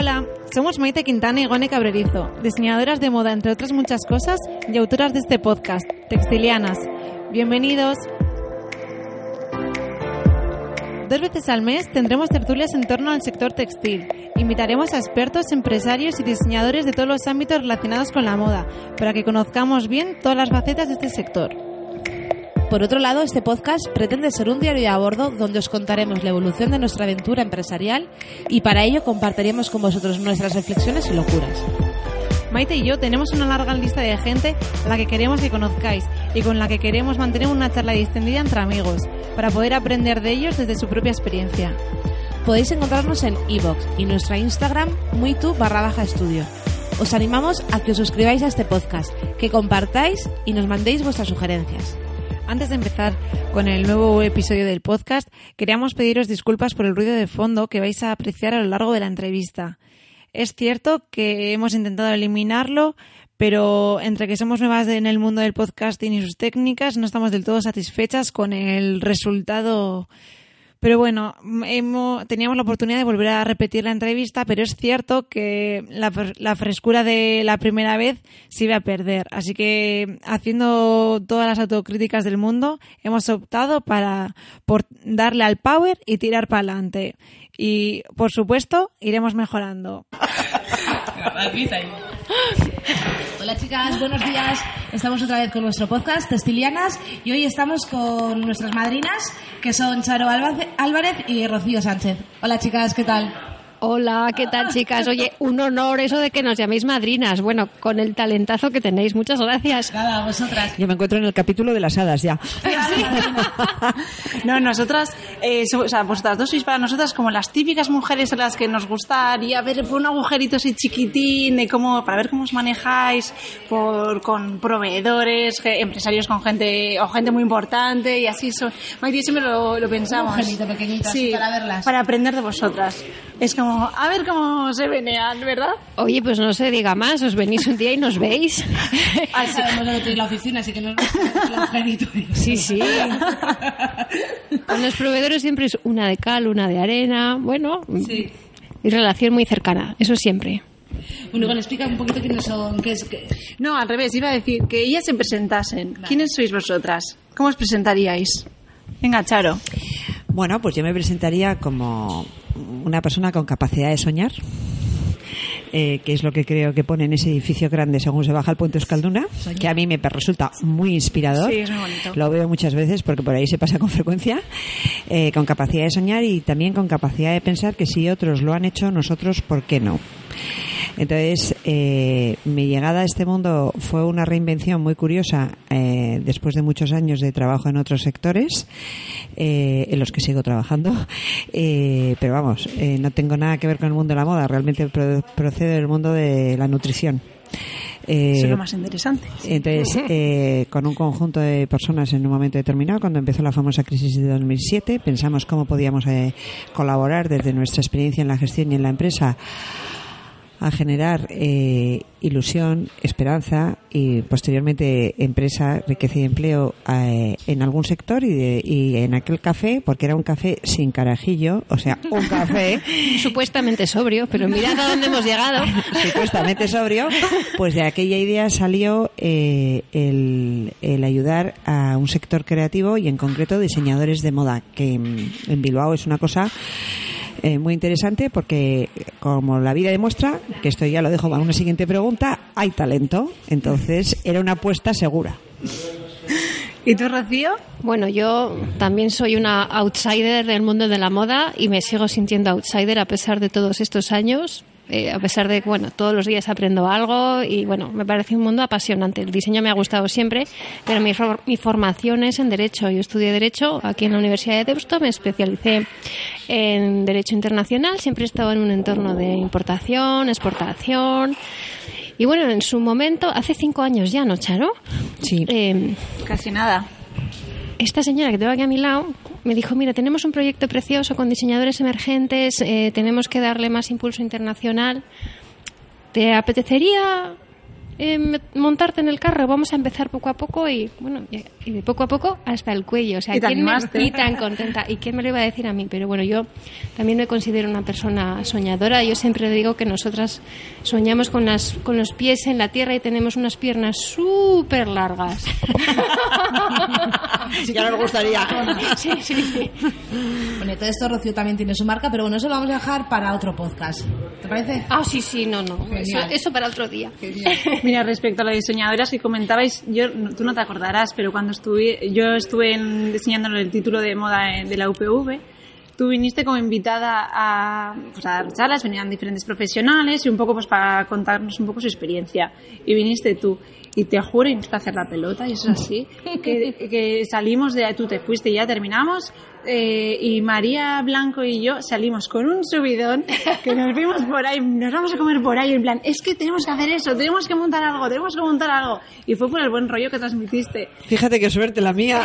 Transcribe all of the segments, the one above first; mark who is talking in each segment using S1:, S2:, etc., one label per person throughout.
S1: Hola, somos Maite Quintana y Gone Cabrerizo, diseñadoras de moda entre otras muchas cosas y autoras de este podcast, Textilianas. Bienvenidos. Dos veces al mes tendremos tertulias en torno al sector textil. Invitaremos a expertos, empresarios y diseñadores de todos los ámbitos relacionados con la moda, para que conozcamos bien todas las facetas de este sector.
S2: Por otro lado, este podcast pretende ser un diario de a bordo donde os contaremos la evolución de nuestra aventura empresarial y para ello compartiremos con vosotros nuestras reflexiones y locuras.
S1: Maite y yo tenemos una larga lista de gente a la que queremos que conozcáis y con la que queremos mantener una charla distendida entre amigos, para poder aprender de ellos desde su propia experiencia.
S2: Podéis encontrarnos en iVoox y nuestra Instagram muitu barra baja estudio. Os animamos a que os suscribáis a este podcast, que compartáis y nos mandéis vuestras sugerencias.
S1: Antes de empezar con el nuevo episodio del podcast, queríamos pediros disculpas por el ruido de fondo que vais a apreciar a lo largo de la entrevista. Es cierto que hemos intentado eliminarlo, pero entre que somos nuevas en el mundo del podcasting y sus técnicas, no estamos del todo satisfechas con el resultado pero bueno, hemos, teníamos la oportunidad de volver a repetir la entrevista, pero es cierto que la, la, frescura de la primera vez se iba a perder. Así que, haciendo todas las autocríticas del mundo, hemos optado para por darle al power y tirar para adelante. Y, por supuesto, iremos mejorando.
S2: Hola chicas, buenos días. Estamos otra vez con nuestro podcast Textilianas y hoy estamos con nuestras madrinas que son Charo Álvarez y Rocío Sánchez. Hola chicas, ¿qué tal?
S3: Hola, ¿qué tal chicas? Oye, un honor eso de que nos llaméis madrinas. Bueno, con el talentazo que tenéis. Muchas gracias.
S2: Nada, vosotras.
S4: Yo me encuentro en el capítulo de las hadas ya.
S5: no, nosotras, eh, o sea, vosotras dos sois para nosotras como las típicas mujeres a las que nos gustaría ver por un agujerito así chiquitín, de cómo, para ver cómo os manejáis por, con proveedores, empresarios con gente, o gente muy importante y así. So, siempre lo, lo pensamos.
S2: Un pequeñito,
S5: sí,
S2: para verlas.
S5: Para aprender de vosotras. Es como a ver cómo se venean, ¿verdad?
S3: Oye, pues no se diga más, os venís un día y nos veis.
S2: Ah, sabemos lo que la oficina, así que no el
S3: Sí, sí. Con los proveedores siempre es una de cal, una de arena, bueno, sí. y relación muy cercana, eso siempre.
S2: Bueno, bueno, explica un poquito quiénes son, qué es... Qué...
S5: No, al revés, iba a decir que ellas se presentasen. ¿Quiénes sois vosotras? ¿Cómo os presentaríais? Venga, Charo.
S4: Bueno, pues yo me presentaría como una persona con capacidad de soñar, eh, que es lo que creo que pone en ese edificio grande según se baja el puente Escalduna, que a mí me resulta muy inspirador.
S5: Sí, es muy bonito.
S4: Lo veo muchas veces porque por ahí se pasa con frecuencia. Eh, con capacidad de soñar y también con capacidad de pensar que si otros lo han hecho, nosotros, ¿por qué no? Entonces, eh, mi llegada a este mundo fue una reinvención muy curiosa eh, después de muchos años de trabajo en otros sectores, eh, en los que sigo trabajando. pero vamos, no tengo nada que ver con el mundo de la moda, realmente procedo del mundo de la nutrición.
S5: Eso es lo más interesante.
S4: Entonces, con un conjunto de personas en un momento determinado, cuando empezó la famosa crisis de 2007, pensamos cómo podíamos colaborar desde nuestra experiencia en la gestión y en la empresa a generar eh, ilusión, esperanza y posteriormente empresa, riqueza y empleo eh, en algún sector y, y, en aquel café, porque era un café sin carajillo, o sea, un café
S3: supuestamente sobrio, pero mirad a dónde hemos llegado.
S4: supuestamente sobrio, pues de aquella idea salió eh, el, el ayudar a un sector creativo y en concreto diseñadores de moda, que en Bilbao es una cosa eh, muy interesante porque, como la vida demuestra, que esto ya lo dejo para una siguiente pregunta, hay talento. Entonces, era una apuesta segura.
S5: ¿Y tú, Rocío?
S3: Bueno, yo también soy una outsider del mundo de la moda y me sigo sintiendo outsider a pesar de todos estos años. Eh, a pesar de que, bueno, todos los días aprendo algo y, bueno, me parece un mundo apasionante. El diseño me ha gustado siempre, pero mi, for- mi formación es en Derecho. Yo estudié Derecho aquí en la Universidad de Deusto, me especialicé en Derecho Internacional, siempre he estado en un entorno de importación, exportación. Y bueno, en su momento, hace cinco años ya, ¿no, Charo?
S4: Sí.
S3: Eh,
S5: Casi nada.
S3: Esta señora que tengo aquí a mi lado me dijo, mira, tenemos un proyecto precioso con diseñadores emergentes, eh, tenemos que darle más impulso internacional. ¿Te apetecería eh, me- montarte en el carro? Vamos a empezar poco a poco y, bueno, y, y de poco a poco hasta el cuello. O sea,
S5: Y
S3: ¿quién me- y tan contenta. ¿Y quién me lo iba a decir a mí? Pero bueno, yo también me considero una persona soñadora. Yo siempre digo que nosotras soñamos con, las, con los pies en la tierra y tenemos unas piernas súper largas.
S4: ya no me gustaría.
S3: Sí, sí, sí.
S2: Bueno, todo esto Rocío también tiene su marca, pero bueno, eso lo vamos a dejar para otro podcast. ¿Te parece?
S3: Ah, sí, sí, no, no. Eso,
S2: Genial.
S3: eso para otro día.
S5: Mira, respecto a las diseñadoras que comentabais, yo, tú no te acordarás, pero cuando estuve, yo estuve en- diseñando el título de moda eh, de la UPV, tú viniste como invitada a, pues, a dar charlas, venían diferentes profesionales y un poco pues para contarnos un poco su experiencia. Y viniste tú. Y te juro, y nos fue a hacer la pelota, y eso es así, que, que salimos de, tú te fuiste y ya terminamos, eh, y María Blanco y yo salimos con un subidón, que nos vimos por ahí, nos vamos a comer por ahí, en plan, es que tenemos que hacer eso, tenemos que montar algo, tenemos que montar algo. Y fue por el buen rollo que transmitiste.
S4: Fíjate qué suerte la mía.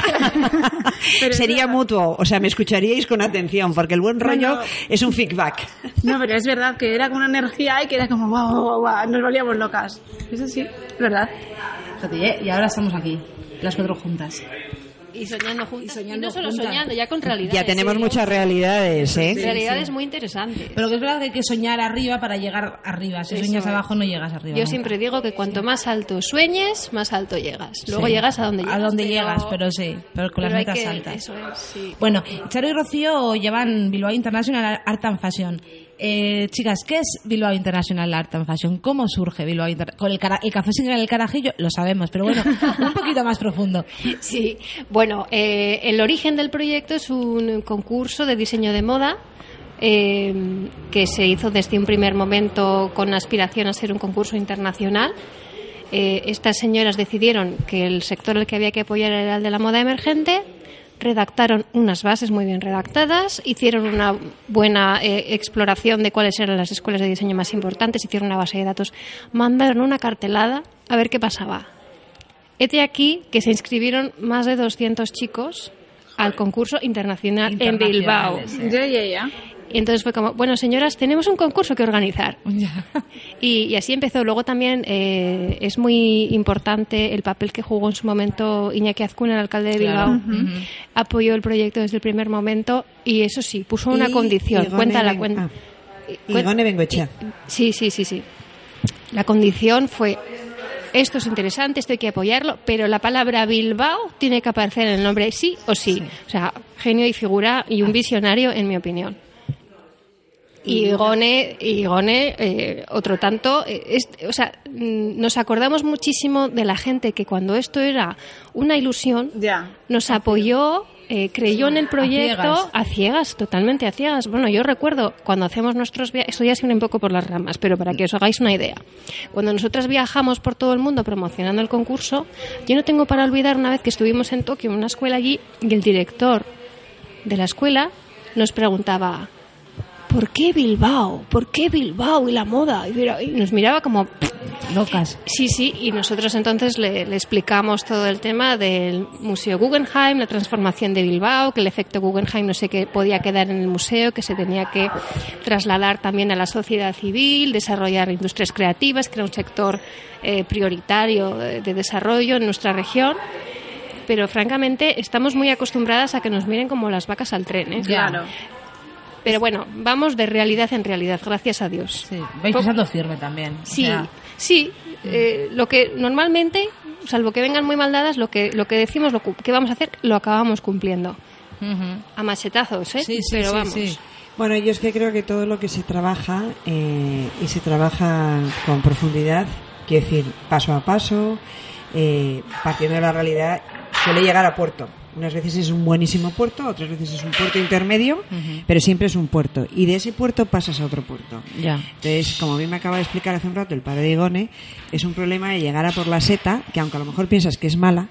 S5: Pero
S4: Sería mutuo, o sea, me escucharíais con atención, porque el buen rollo
S5: no.
S4: es un feedback.
S5: No, pero es verdad que era como una energía y que era como, guau, guau, guau, nos volvíamos locas. Eso sí, es verdad.
S2: Fíjate. Y ahora estamos aquí, las cuatro juntas.
S3: Y soñando juntas.
S2: Y soñando
S3: no solo
S2: juntas.
S3: soñando, ya con realidades.
S4: Ya tenemos
S3: ¿eh?
S4: muchas realidades, ¿eh?
S3: Realidades muy interesantes.
S2: Pero que es verdad que hay que soñar arriba para llegar arriba. Si
S3: Eso
S2: sueñas
S3: es.
S2: abajo no llegas arriba.
S3: Yo
S2: nunca.
S3: siempre digo que cuanto más alto sueñes, más alto llegas. Luego
S2: Sí.
S3: llegas a donde llegas.
S2: A donde
S3: pero-
S2: llegas, pero sí, pero con las
S3: pero hay
S2: metas
S3: que-
S2: altas.
S3: Eso es, sí.
S2: Bueno, Charo y Rocío llevan Bilbao International Art and Fashion. Eh, chicas, ¿qué es Bilbao International Art and Fashion? ¿Cómo surge Bilbao International? Con el, el café sin el carajillo lo sabemos, pero bueno, un poquito más profundo.
S3: Sí, bueno, eh, el origen del proyecto es un concurso de diseño de moda eh, que se hizo desde un primer momento con aspiración a ser un concurso internacional. Eh, estas señoras decidieron que el sector al que había que apoyar era el de la moda emergente, redactaron unas bases muy bien redactadas, hicieron una buena eh, exploración de cuáles eran las escuelas de diseño más importantes, hicieron una base de datos, mandaron una cartelada a ver qué pasaba. Hete aquí que se inscribieron más de 200 chicos al concurso internacional en Bilbao.
S5: Ya, ya, ya.
S3: Y entonces fue como, bueno, señoras, tenemos un concurso que organizar. Y, y así empezó. Luego también eh, es muy importante el papel que jugó en su momento Iñaki Azcuna, el alcalde de Bilbao. Apoyó el proyecto desde el primer momento y eso sí, puso una
S4: Y
S3: condición.
S4: Igone
S3: Cuéntala,
S4: Ben-
S3: cuenta.
S4: ah.
S3: Sí, sí, sí, sí. La condición fue esto es interesante, esto hay que apoyarlo, pero la palabra Bilbao tiene que aparecer en el nombre sí o sí. O sea, genio y figura y un visionario, en mi opinión. Y Igone, Igone eh, otro tanto, eh, es- o sea, mm, nos acordamos muchísimo de la gente que cuando esto era una ilusión,
S5: Ya.
S3: nos apoyó, eh, creyó en el proyecto
S2: ciegas.
S3: a ciegas, totalmente a ciegas. Bueno, yo recuerdo cuando hacemos nuestros viajes, esto ya se viene un poco por las ramas, pero para que os hagáis una idea. Cuando nosotras viajamos por todo el mundo promocionando el concurso, yo no tengo para olvidar una vez que estuvimos en Tokio, en una escuela allí, y el director de la escuela nos preguntaba, ¿por qué Bilbao? ¿Por qué Bilbao y la moda? Y mira- y nos miraba como,
S2: Locas.
S3: Sí, sí, y nosotros entonces le, le explicamos todo el tema del Museo Guggenheim, la transformación de Bilbao, que el efecto Guggenheim no sé qué podía quedar en el museo, que se tenía que trasladar también a la sociedad civil, desarrollar industrias creativas, que era un sector eh, prioritario de, de desarrollo en nuestra región. Pero francamente estamos muy acostumbradas a que nos miren como las vacas al tren. ¿eh?
S5: Claro.
S3: Pero bueno, vamos de realidad en realidad, gracias a Dios.
S2: Sí, vais pisando firme también. o
S3: Sí,
S2: sea,
S3: sí. eh, lo que normalmente, salvo que vengan muy mal dadas, lo que, lo que decimos, lo que vamos a hacer, lo acabamos cumpliendo. A machetazos, ¿eh?
S2: Sí, sí,
S3: Pero
S2: sí,
S3: vamos.
S2: sí.
S4: Bueno, yo es que creo que todo lo que se trabaja eh, y se trabaja con profundidad, quiero decir, paso a paso, eh, partiendo de la realidad, suele llegar a puerto. Unas veces es un buenísimo puerto, otras veces es un puerto intermedio, pero siempre es un puerto. Y de ese puerto pasas a otro puerto.
S1: Ya.
S4: Entonces, como bien me acaba de explicar hace un rato el padre de Igone, es un problema de llegar a por la seta, que aunque a lo mejor piensas que es mala,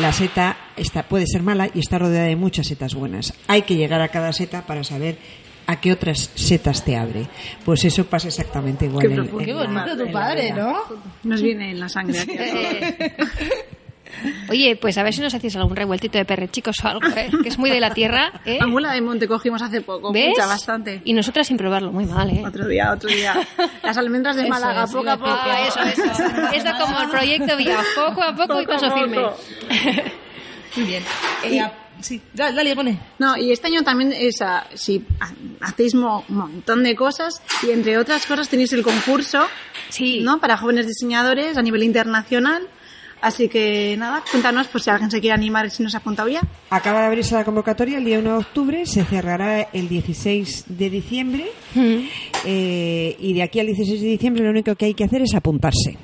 S4: la seta está, puede ser mala y está rodeada de muchas setas buenas. Hay que llegar a cada seta para saber a qué otras setas te abre. Pues eso pasa exactamente igual.
S5: Qué
S4: en- en
S2: Qué
S4: la-
S2: bonito tu
S4: la
S2: padre,
S4: vida.
S2: ¿no?
S5: Nos viene en la sangre. aquí.
S3: Oye, pues a ver si nos hacéis algún revueltito de perrechicos o algo, ¿eh? que es muy de la tierra. ¿eh?
S5: Anguila de monte cogimos hace poco.
S3: ¿Ves?
S5: Mucha, bastante.
S3: Y nosotras sin probarlo, muy mal, ¿eh?
S5: Otro día, otro día. Las almendras de
S2: Eso
S5: Málaga,
S2: es,
S5: poco a poco.
S3: Ah, eso, eso. Esto como el proyecto Vía, poco a poco, y
S5: Poco a
S3: paso firme.
S5: poco.
S2: Muy bien. Eh, a- sí, dale, dale, pone.
S5: No, y este año también es, si ha- hacéis un montón de cosas y entre otras cosas tenéis el concurso,
S3: Sí.
S5: ¿no? Para jóvenes diseñadores a nivel internacional. Así que nada, cuéntanos por si alguien se quiere animar si no se ha apuntado ya.
S4: Acaba de abrirse la convocatoria el día 1 de octubre, se cerrará el 16 de diciembre
S3: Mm.
S4: eh, y de aquí al 16 de diciembre lo único que hay que hacer es apuntarse.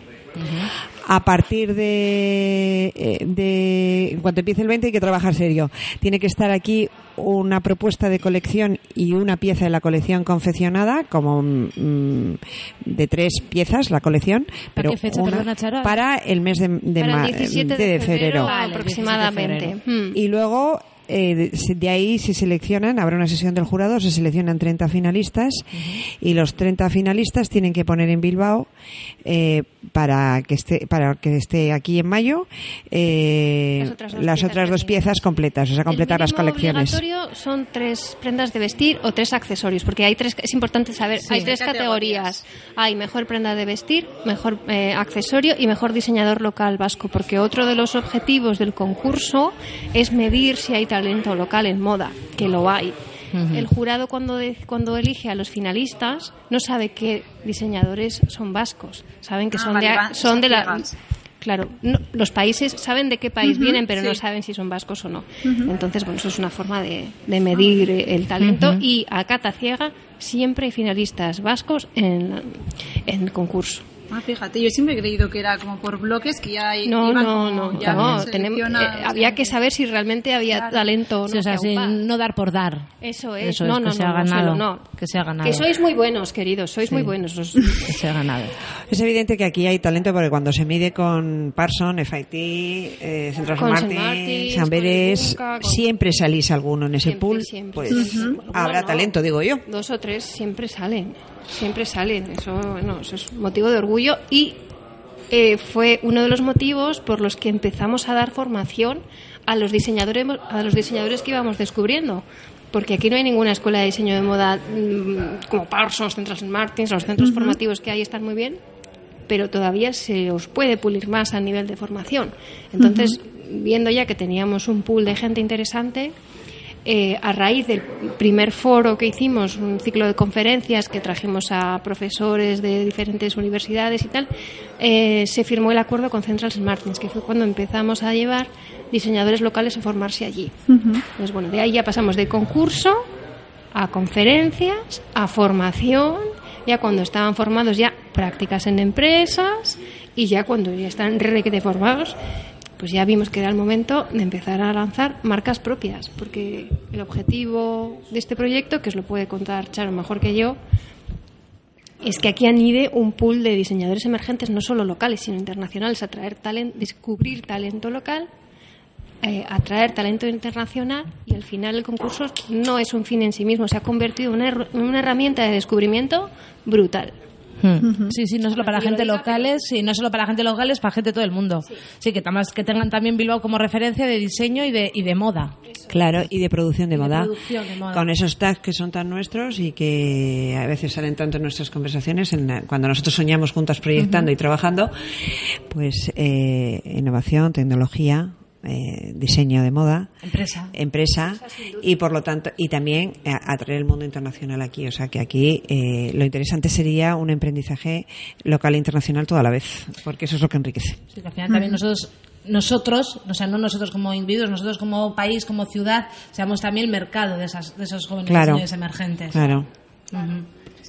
S4: A partir de, eh, de en cuanto empiece el 20 hay que trabajar serio. Tiene que estar aquí una propuesta de colección y una pieza de la colección confeccionada, como mm, de tres piezas la colección, pero
S2: qué fecha,
S4: una-
S2: perdona, Charo?
S4: para el mes de, de
S3: Para
S4: ma-
S3: el 17
S4: de
S3: de febrero,
S2: Vale, el 17 de
S3: aproximadamente. Mm.
S4: y luego eh, de- ahí se seleccionan, habrá una sesión del jurado, se seleccionan 30 finalistas y los 30 finalistas tienen que poner en Bilbao eh, para que esté para que esté aquí en mayo eh,
S3: Las otras dos
S4: las
S3: piezas
S4: otras dos
S3: que
S4: piezas completas, o sea, completar
S3: el
S4: las colecciones.
S3: obligatorio son tres prendas de vestir o tres accesorios, porque hay tres, es importante saber, hay tres categorías. Hay mejor prenda de vestir, mejor eh, accesorio y mejor diseñador local vasco, porque otro de los objetivos del concurso es medir si hay talento local en moda, que lo hay. El jurado cuando, de- cuando elige a los finalistas no sabe qué diseñadores son vascos, saben que
S5: Ah,
S3: son
S5: vale,
S3: de,
S5: van-
S3: son de la... Claro, no- los países saben de qué país vienen, pero no saben si son vascos o no. Entonces, bueno, eso es una forma de, de medir el talento y a cata ciega siempre hay finalistas vascos en, en el concurso.
S5: Ah, fíjate, yo siempre he creído que era como por bloques que ya
S3: No,
S5: iban
S3: no,
S5: como
S3: no,
S5: ya
S3: no,
S5: se
S3: tenemos-
S5: selecciona-
S3: eh, había que saber si realmente había
S5: Claro.
S3: talento o no.
S2: Sí, o sea, no dar por dar.
S3: Eso es,
S2: Eso
S3: no,
S2: es,
S3: no,
S2: que se
S3: no,
S2: ha
S3: no,
S2: ganado.
S3: no.
S2: Que se ha ganado.
S3: Que sois muy buenos, queridos, sois
S2: Sí.
S3: muy buenos. os-
S2: Que se ha ganado.
S4: Es evidente que aquí hay talento porque cuando se mide con Parson, FIT, eh,
S3: Con
S4: Martin,
S3: Saint Martins,
S4: San Beres,
S3: con-
S4: siempre salís alguno en ese
S3: Siempre,
S4: pool,
S3: siempre,
S4: pues
S3: siempre.
S4: habrá
S3: No, no.
S4: talento, digo yo.
S3: Dos o tres siempre salen, siempre salen. Eso, no, eso es motivo de orgullo y eh, fue uno de los motivos por los que empezamos a dar formación a los diseñadores, a los diseñadores que íbamos descubriendo. Porque aquí no hay ninguna escuela de diseño de moda mm, como Parsons, Centros Martins, los centros formativos que hay están muy bien, pero todavía se os puede pulir más a nivel de formación. Entonces, viendo ya que teníamos un pool de gente interesante, eh, a raíz del primer foro que hicimos, un ciclo de conferencias que trajimos a profesores de diferentes universidades y tal, eh, se firmó el acuerdo con Central Martins, que fue cuando empezamos a llevar diseñadores locales a formarse allí. Entonces, bueno, de ahí ya pasamos de concurso a conferencias, a formación, ya cuando estaban formados ya prácticas en empresas y ya cuando ya están requete formados, pues ya vimos que era el momento de empezar a lanzar marcas propias, porque el objetivo de este proyecto, que os lo puede contar Charo mejor que yo, es que aquí anide un pool de diseñadores emergentes, no solo locales, sino internacionales, atraer talento, descubrir talento local, eh, atraer talento internacional y al final el concurso no es un fin en sí mismo, se ha convertido en una, her- en una herramienta de descubrimiento brutal.
S2: Hmm. Sí, sí, no solo para
S3: lo
S2: gente locales, sí, no solo para gente locales, para gente de todo el mundo. Sí, que, que tengan también Bilbao como referencia de diseño y de, y de moda.
S4: Claro, y de producción de
S2: Y de
S4: moda.
S2: producción de moda.
S4: Con esos tags que son tan nuestros y que a veces salen tanto en nuestras conversaciones, en la- cuando nosotros soñamos juntas proyectando y trabajando, pues eh, innovación, tecnología, eh, diseño de moda,
S2: Empresa.
S4: empresa y por lo tanto y también eh, atraer el mundo internacional aquí o sea que aquí eh, lo interesante sería un aprendizaje local e internacional toda la vez porque eso es lo que enriquece
S2: Sí, que al final también nosotros, nosotros, o sea, no nosotros como individuos, nosotros como país, como ciudad, seamos también el mercado de, esas, de esos jóvenes
S4: Claro.
S2: emergentes.
S4: claro.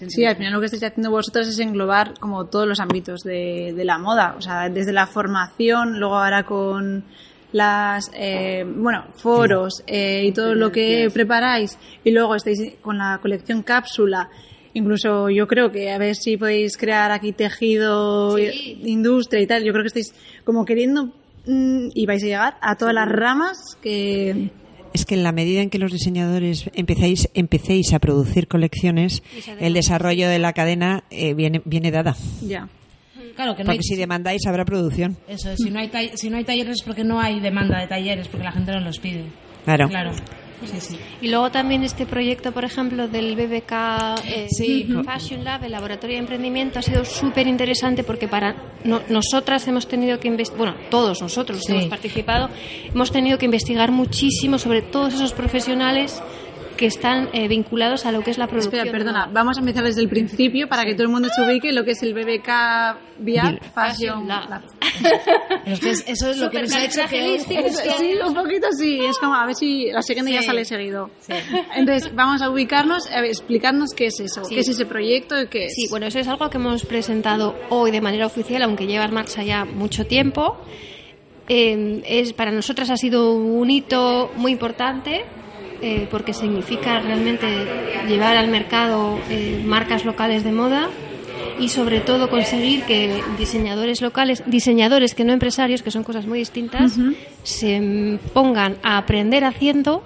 S5: Sí, al final lo que estáis haciendo vosotros es englobar como todos los ámbitos de, de la moda, o sea, desde la formación, luego ahora con las, eh, bueno, foros eh, y todo lo que preparáis y luego estáis con la colección cápsula, incluso yo creo que a ver si podéis crear aquí tejido,
S3: Sí.
S5: industria y tal, yo creo que estáis como queriendo mm, y vais a llegar a todas las ramas que...
S4: Es que en la medida en que los diseñadores empezáis, empecéis a producir colecciones, el desarrollo de la cadena eh, viene, viene dada.
S5: Ya.
S2: Claro que no hay,
S4: Porque si demandáis habrá producción.
S2: eso, si no hay tall- si no hay talleres es porque no hay demanda de talleres, porque la gente no los pide.
S4: Claro.
S2: Claro. Sí, sí.
S3: Y luego también este proyecto, por ejemplo, del BBK eh,
S2: Sí.
S3: Fashion Lab, el laboratorio de emprendimiento, ha sido súper interesante porque para no- nosotras hemos tenido que investigar, bueno, todos nosotros los que
S2: Sí.
S3: hemos participado, hemos tenido que investigar muchísimo sobre todos esos profesionales que están eh, vinculados a lo que es la producción.
S5: Espera, perdona, vamos a empezar desde el principio para que todo el mundo se ubique lo que es el BBK VR Fashion
S3: Lab.
S5: Lab.
S2: Es que es- eso es lo que nos ha hecho que...
S5: Eso, sí, un poquito sí, es como a ver si la siguiente ya
S2: Sí.
S5: sale seguido. Entonces, vamos a ubicarnos, a ver, explicadnos qué es eso,
S3: Sí.
S5: qué es ese proyecto y qué es.
S3: Sí, bueno, eso es algo que hemos presentado hoy de manera oficial, aunque lleva en marcha ya mucho tiempo. Eh, es, para nosotras ha sido un hito muy importante eh, porque significa realmente llevar al mercado eh, marcas locales de moda y sobre todo conseguir que diseñadores locales, diseñadores que no empresarios, que son cosas muy distintas, se pongan a aprender haciendo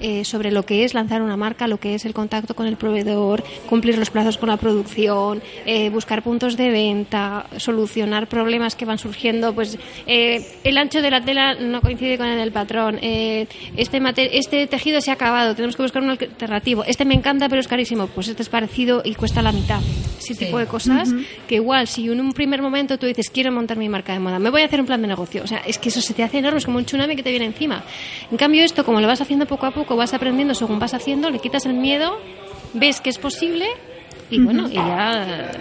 S3: eh, sobre lo que es lanzar una marca, lo que es el contacto con el proveedor, cumplir los plazos con la producción, eh, buscar puntos de venta, solucionar problemas que van surgiendo. Pues eh, el ancho de la tela no coincide con el del patrón. eh, este, este tejido se ha acabado, tenemos que buscar un alternativo. Este me encanta, pero es carísimo. Pues este es parecido y cuesta la mitad. Ese
S2: Sí.
S3: tipo de cosas que igual si en un primer momento tú dices quiero montar mi marca de moda, me voy a hacer un plan de negocio. O sea, es que eso se te hace enorme, es como un tsunami que te viene encima. En cambio esto, como lo vas haciendo poco a poco, vas aprendiendo según vas haciendo, le quitas el miedo, ves que es posible y bueno, y ya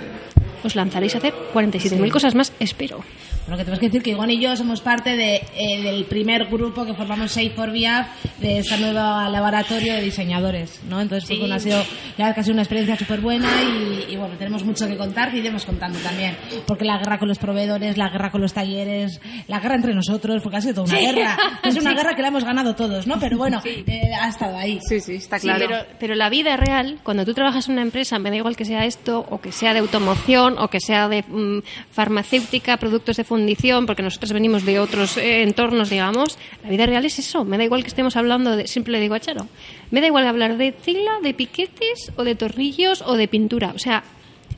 S3: os lanzaréis a hacer 47.000 cosas más, espero.
S2: Bueno, que tenemos que decir que Ivonne y yo somos parte de, eh, del primer grupo que formamos Safe for VR de esta nueva laboratorio de diseñadores, ¿no? Entonces, pues,
S3: Sí.
S2: bueno, ha sido, la verdad que ha sido una experiencia súper buena y, y, bueno, tenemos mucho que contar y iremos contando también. Porque la guerra con los proveedores, la guerra con los talleres, la guerra entre nosotros, porque ha sido toda una guerra. Es una guerra que la hemos ganado todos, ¿no? Pero bueno, eh, ha estado ahí.
S5: Sí, sí, está
S3: Sí,
S5: claro.
S3: pero, pero la vida real, cuando tú trabajas en una empresa, me da igual que sea esto, o que sea de automoción, o que sea de mm, farmacéutica, productos de fundición, porque nosotros venimos de otros eh, entornos, digamos, la vida real es eso. Me da igual que estemos hablando de, siempre le digo a Charo, me da igual hablar de tela, de piquetes, o de tornillos, o de pintura. O sea,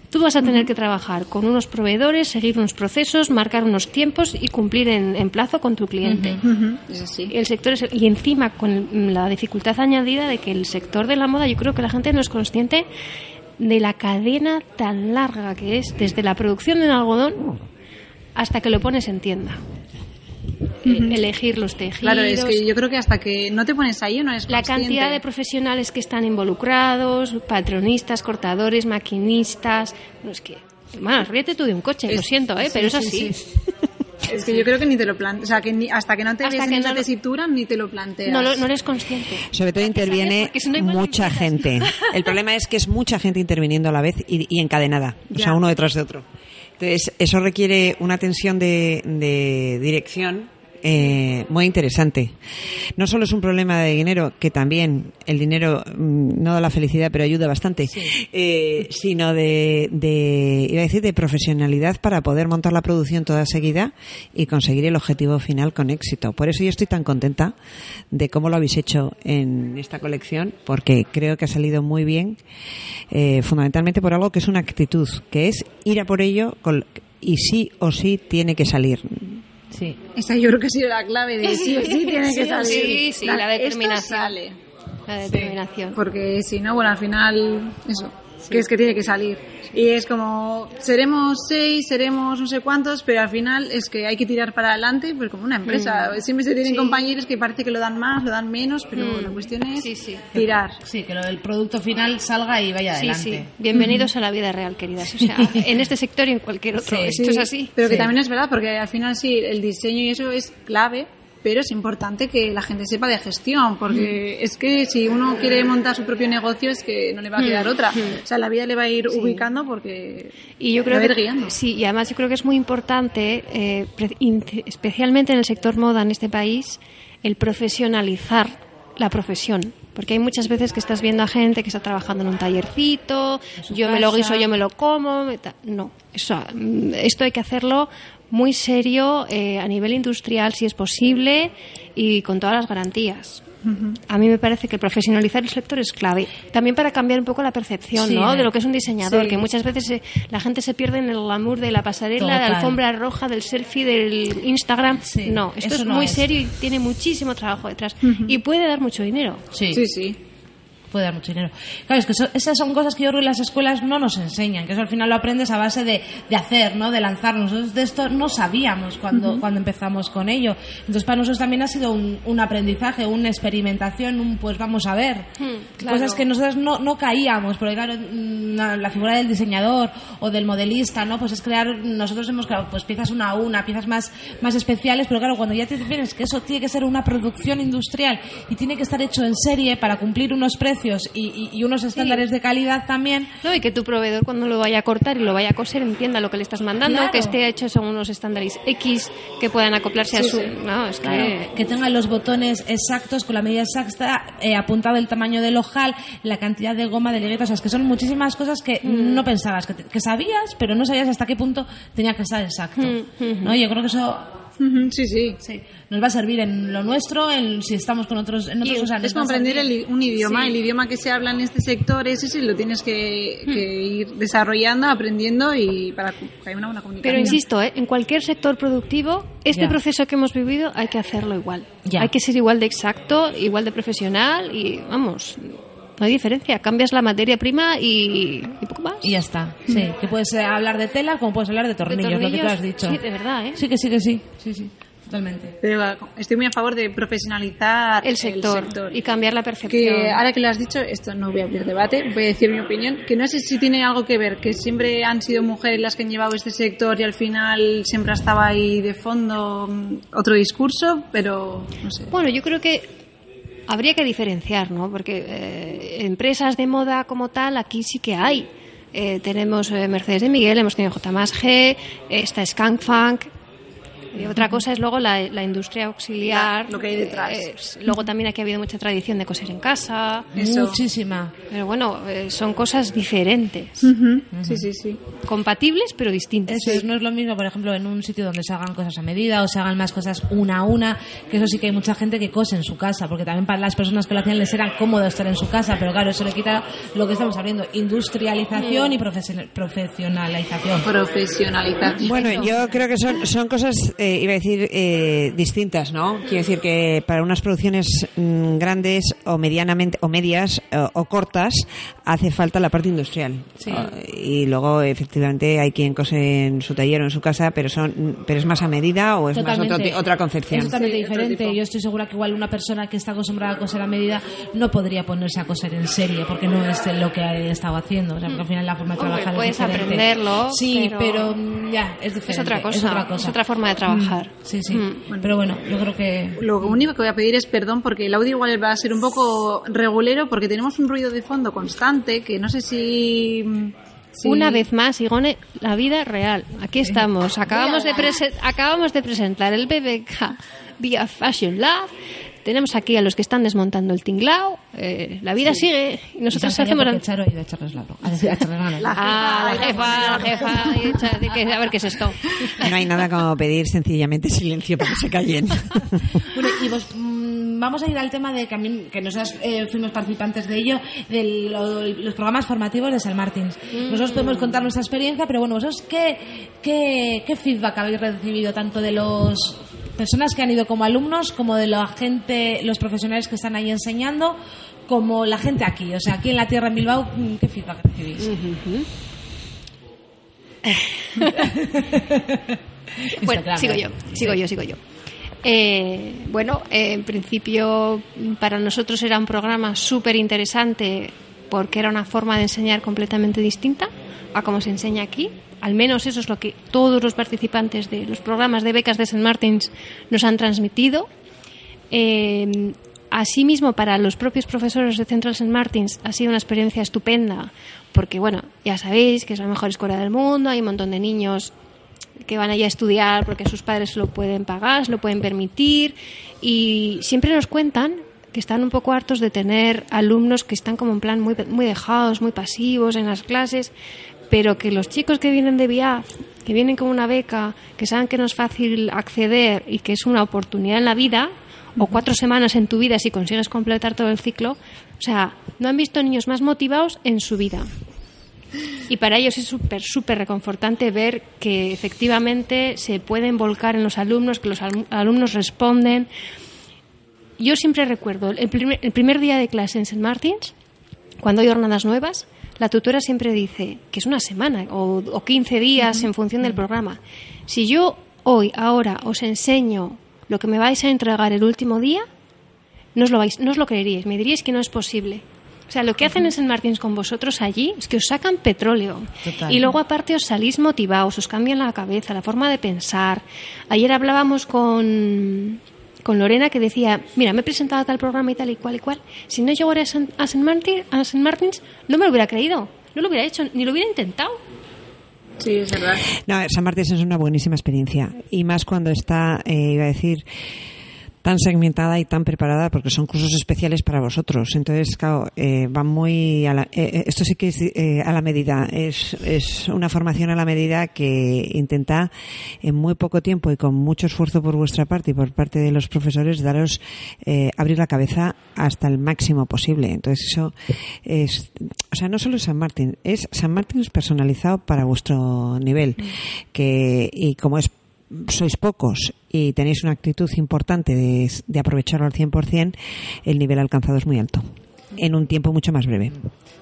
S3: Tú vas a tener que trabajar con unos proveedores, seguir unos procesos, marcar unos tiempos y cumplir en, en plazo con tu cliente.
S5: Ujú, Es así.
S3: El sector es- y encima con la dificultad añadida de que el sector de la moda, yo creo que la gente no es consciente de la cadena tan larga que es desde la producción de un algodón hasta que lo pones en tienda. Elegir los tejidos,
S5: Claro, es que yo creo que hasta que no te pones ahí no es
S3: la cantidad de profesionales que están involucrados, patronistas, cortadores, maquinistas. No, es que, bueno, ríete tú de un coche, lo siento, ¿eh? pero es así.
S5: Es que yo creo que ni te lo planteas. O sea, que ni- hasta que no te
S3: Hasta
S5: ves en
S3: que
S5: esa
S3: no lo-
S5: tesitura ni te lo planteas.
S3: No, lo- no eres consciente.
S4: Sobre todo interviene
S3: no,
S4: mucha gente. El problema es que es mucha gente interviniendo a la vez y, y encadenada, o sea, uno detrás de otro. Entonces, eso requiere una tensión de, de dirección eh, muy interesante. No solo es un problema de dinero, que también el dinero mm, no da la felicidad, pero ayuda bastante, eh, sino de, de, iba a decir, de profesionalidad para poder montar la producción toda seguida y conseguir el objetivo final con éxito. Por eso yo estoy tan contenta de cómo lo habéis hecho en esta colección, porque creo que ha salido muy bien, eh, fundamentalmente por algo que es una actitud, que es ir a por ello con- y sí o sí tiene que salir.
S2: Sí.
S5: Esa yo creo que ha sido la clave de sí o sí tiene que
S3: Sí,
S5: salir.
S3: sí, sí, la
S5: esto
S3: determinación.
S5: sale.
S3: La determinación.
S5: Porque si no, bueno, al final, eso, que es que tiene que salir. Y es como, seremos seis, seremos no sé cuántos, pero al final es que hay que tirar para adelante, pues como una empresa. Siempre se tienen
S3: Sí.
S5: compañeros que parece que lo dan más, lo dan menos, pero
S3: Mm.
S5: la cuestión es
S3: Sí, sí.
S5: tirar.
S2: Sí, que lo del producto final salga y vaya
S3: Sí,
S2: adelante.
S3: sí. Bienvenidos a la vida real, queridas. O sea, en este sector y en cualquier otro.
S2: Sí,
S3: Esto
S5: Sí,
S3: es así.
S5: Pero que
S2: Sí.
S5: también es verdad, porque al final sí, el diseño y eso es clave, pero es importante que la gente sepa de gestión, porque es que si uno quiere montar su propio negocio es que no le va a quedar otra. O sea, la vida le va a ir ubicando porque
S3: y yo creo
S5: va a ir
S3: que,
S5: guiando.
S3: sí y además yo creo que es muy importante eh, especialmente en el sector moda en este país el profesionalizar la profesión porque hay muchas veces que estás viendo a gente que está trabajando en un tallercito yo me lo guiso yo me lo como no eso mm, esto hay que hacerlo muy serio eh, a nivel industrial si es posible y con todas las garantías a mí me parece que profesionalizar el sector es clave. También para cambiar un poco la percepción
S2: Sí,
S3: ¿no?
S2: eh.
S3: de lo que es un diseñador,
S5: Sí.
S3: que muchas veces se- la gente se pierde en el glamour de la pasarela, de la alfombra roja, del selfie, del Instagram.
S2: Sí,
S3: no, esto es
S2: no
S3: muy
S2: es.
S3: serio y tiene muchísimo trabajo detrás. Y puede dar mucho dinero.
S2: Sí,
S5: Sí, sí.
S2: Puede dar mucho dinero. Claro, es que eso- esas son cosas que yo creo que las escuelas no nos enseñan, que eso al final lo aprendes a base de, de hacer, ¿no? De lanzarnos. Nosotros de esto no sabíamos cuando, cuando empezamos con ello. Entonces para nosotros también ha sido un, un aprendizaje, una experimentación, un pues vamos a ver.
S3: claro.
S2: Cosas que nosotros no, no caíamos, porque claro, mm, la, figura del diseñador o del modelista, ¿no? Pues es crear, nosotros hemos creado pues piezas una a una, piezas más, más especiales, pero claro, cuando ya te vienes que eso tiene que ser una producción industrial y tiene que estar hecho en serie para cumplir unos precios y, y- y unos estándares de calidad también,
S3: ¿no? Y que tu proveedor cuando lo vaya a cortar y lo vaya a coser entienda lo que le estás mandando,
S2: Claro.
S3: que esté hecho según unos estándares X que puedan acoplarse a su... No, es que...
S2: Claro, que tengan los botones exactos, con la medida exacta, eh, apuntado el tamaño del ojal, la cantidad de goma de ligueta, o sea, es que son muchísimas cosas que no pensabas, que, te- que sabías, pero no sabías hasta qué punto tenía que estar exacto. ¿no? Yo creo que eso
S5: Sí, sí.
S2: sí, nos va a servir en lo nuestro, en si estamos con otros, en otros, o sea, nos
S5: Es
S2: servir.
S5: el- un idioma,
S2: Sí.
S5: el idioma que se habla en este sector, ese sí lo tienes que, que ir desarrollando, aprendiendo y para que haya una buena comunicación.
S3: Pero insisto, ¿eh? en cualquier sector productivo, este
S2: Ya.
S3: proceso que hemos vivido hay que hacerlo igual.
S2: Ya.
S3: Hay que ser igual de exacto, igual de profesional y vamos, no hay diferencia. Cambias la materia prima y, y poco más.
S2: Y ya está, sí. Que puedes eh, hablar de tela como puedes hablar de
S3: De
S2: tornillos, lo que tú
S3: tornillos,
S2: has dicho.
S3: Sí, de verdad, ¿eh?
S2: Sí, que sí, que sí. Sí, sí, totalmente.
S5: Pero estoy muy a favor de profesionalizar
S3: El sector, y cambiar la percepción.
S5: Que ahora que lo has dicho, esto no voy a abrir debate, voy a decir mi opinión, que no sé si tiene algo que ver, que siempre han sido mujeres las que han llevado este sector y al final siempre estaba ahí de fondo mm, otro discurso, pero no sé.
S3: Bueno, yo creo que habría que diferenciar, ¿no? Porque eh, empresas de moda como tal, aquí sí que hay. Eh, tenemos eh, Mercedes de Miguel, hemos tenido J más G, está Skunk Funk. Y otra cosa es luego la, la industria auxiliar.
S5: La- lo que hay detrás.
S3: Eh, luego también aquí ha habido mucha tradición de coser en casa.
S5: Eso.
S2: Muchísima.
S3: Pero bueno, eh, son cosas diferentes.
S5: Ujú, Sí, sí, sí.
S3: Compatibles, pero distintas.
S2: Eso es, no es lo mismo, por ejemplo, en un sitio donde se hagan cosas a medida o se hagan más cosas una a una, que eso sí que hay mucha gente que cose en su casa, porque también para las personas que lo hacían les era cómodo estar en su casa, pero claro, eso le quita lo que estamos hablando, industrialización y profesion- profesionalización.
S5: Profesionalización.
S4: Bueno, yo creo que son, son cosas, eh, iba a decir, eh, distintas, ¿no? Quiero decir que para unas producciones mm, grandes o medianamente, o medias o, o cortas, hace falta la parte industrial.
S2: Sí.
S4: Ah, y luego, efectivamente, hay quien cose en su taller o en su casa, pero son, pero es más a medida o es más otro otra concepción.
S2: Es totalmente
S5: Sí,
S2: diferente. Yo estoy segura que igual una persona que está acostumbrada a coser a medida no podría ponerse a coser en serie, porque no es lo que he estado haciendo. O sea, porque al final la forma de
S3: Hombre,
S2: trabajar
S3: puedes
S2: es diferente.
S3: aprenderlo,
S2: Sí,
S3: pero-
S2: pero, ya, es diferente.
S3: Es otra cosa,
S2: Es otra, cosa.
S3: es otra forma de trabajar.
S2: Mm, Sí, sí.
S3: Mm.
S2: Pero bueno, yo creo que...
S5: Lo único que voy a pedir es perdón porque el audio igual va a ser un poco regulero porque tenemos un ruido de fondo constante que no sé si... si-
S3: Una vez más, Igone, la vida real. Aquí estamos. Acabamos de, acabamos de presentar el BBK vía Fashion Lab. Tenemos aquí a los que están desmontando el tinglao. Eh, la vida sigue y nosotros
S2: Y
S3: hacemos...
S2: Charo a echarles la a echarles la
S5: La-
S3: Ah, la jefa, la jefa. y echa- de que- A ver qué es esto.
S4: No hay nada como pedir sencillamente silencio para que se callen.
S2: Bueno, y vos, mm, vamos a ir al tema de que, a mí- que nosotros eh, fuimos participantes de ello, de lo- los programas formativos de San Martins. Nosotros podemos contar nuestra experiencia, pero bueno, vosotros, ¿qué, qué, qué feedback habéis recibido tanto de los personas que han ido como alumnos, como de la gente, los profesionales que están ahí enseñando, como la gente aquí? O sea, aquí en la tierra en Bilbao, mm, ¿qué feedback recibís?
S3: Bueno,
S2: claro.
S3: sigo yo, sigo yo, sigo yo. Eh, bueno, eh, en principio para nosotros era un programa súper interesante porque era una forma de enseñar completamente distinta a como se enseña aquí. Al menos eso es lo que todos los participantes de los programas de becas de St. Martins nos han transmitido. Eh, Asimismo, para los propios profesores de Central St. Martins ha sido una experiencia estupenda, porque, bueno, ya sabéis que es la mejor escuela del mundo, hay un montón de niños que van allá a estudiar porque sus padres se lo pueden pagar, se lo pueden permitir, y siempre nos cuentan que están un poco hartos de tener alumnos que están como en plan muy, muy dejados, muy pasivos en las clases, pero que los chicos que vienen de VIAF, que vienen con una beca, que saben que no es fácil acceder y que es una oportunidad en la vida, o cuatro semanas en tu vida si consigues completar todo el ciclo. O sea, no han visto niños más motivados en su vida. Y para ellos es súper, súper reconfortante ver que efectivamente se pueden volcar en los alumnos, que los alumnos responden. Yo siempre recuerdo el primer, el primer día de clase en St. Martins, cuando hay jornadas nuevas, la tutora siempre dice que es una semana o, o 15 días en función del programa. Si yo hoy, ahora, os enseño lo que me vais a entregar el último día, no os lo, vais, no os lo creeríais, me diríais que no es posible. O sea, lo que hacen en San Martín con vosotros allí es que os sacan petróleo. Y luego aparte os salís motivados, os cambian la cabeza, la forma de pensar. Ayer hablábamos con, con Lorena que decía, mira, me he presentado a tal programa y tal y cual y cual. Si no llegara a San, a San, Martín, a San Martins, no me lo hubiera creído. No lo hubiera hecho, ni lo hubiera intentado.
S5: Sí, es verdad.
S4: No, San Martín es una buenísima experiencia. Y más cuando está, eh, iba a decir, tan segmentada y tan preparada porque son cursos especiales para vosotros. Entonces, claro, eh, van muy a la, eh, eh, esto sí que es eh, a la medida. Es, es una formación a la medida que intenta en muy poco tiempo y con mucho esfuerzo por vuestra parte y por parte de los profesores daros eh, abrir la cabeza hasta el máximo posible. Entonces, eso es, o sea, no solo San Martín, es San Martín es personalizado para vuestro nivel. Que, y como es sois pocos y tenéis una actitud importante de, aprovecharlo al 100%, el nivel alcanzado es muy alto, en un tiempo mucho más breve.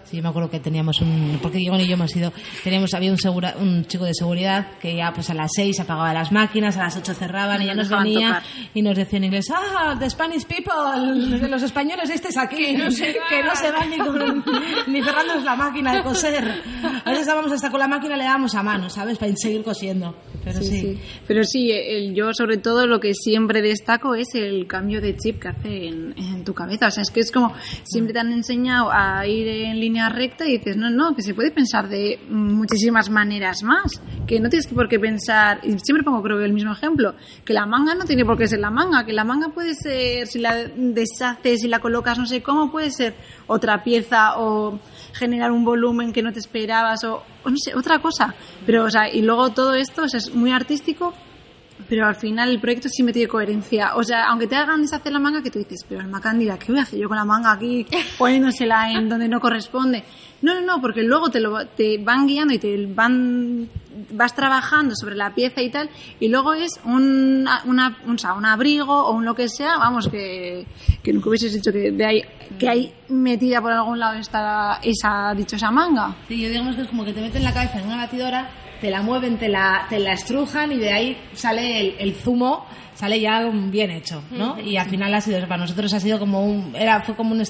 S2: Sí, me acuerdo que teníamos un. Porque Diego y yo hemos ido. Teníamos, había un, segura, un chico de seguridad que ya pues a las 6 apagaba las máquinas, a las 8 cerraban y ya nos venía y nos decía en inglés: ¡Ah, the Spanish people! Los españoles estés aquí. Que no se, que no se van ni, con, ni cerrándonos la máquina de coser. A veces estábamos hasta con la máquina, le dábamos a mano, ¿sabes? Para seguir cosiendo. Pero sí.
S5: Sí, sí. Pero sí, el- yo sobre todo lo que siempre destaco es el cambio de chip que hace en, en tu cabeza. O sea, es que es como siempre te han enseñado a ir en línea recta y dices, no, no, que se puede pensar de muchísimas maneras más. Que no tienes por qué pensar, y siempre pongo creo el mismo ejemplo, que la manga no tiene por qué ser la manga, que la manga puede ser, si la deshaces, si la colocas no sé cómo, puede ser otra pieza o generar un volumen que no te esperabas o, no sé, otra cosa. Pero, o sea, y luego todo esto es muy artístico, pero al final el proyecto sí me tiene coherencia. O sea, aunque te hagan deshacer la manga, que tú dices, pero alma cándida, ¿qué voy a hacer yo con la manga aquí poniéndosela en donde no corresponde? No, no, no, porque luego te, lo, te van guiando y te van vas trabajando sobre la pieza y tal, y luego es un, una, un, o sea, un abrigo o un lo que sea, vamos, que, que nunca hubieses dicho que, de ahí, que hay metida por algún lado está esa dichosa manga.
S2: Sí, yo digamos que es como que te meten la cabeza en una batidora, te la mueven, te la, te la estrujan y de ahí sale el, el zumo, sale ya un bien hecho, ¿no? Y al final ha sido, para nosotros ha sido como un, era, fue como un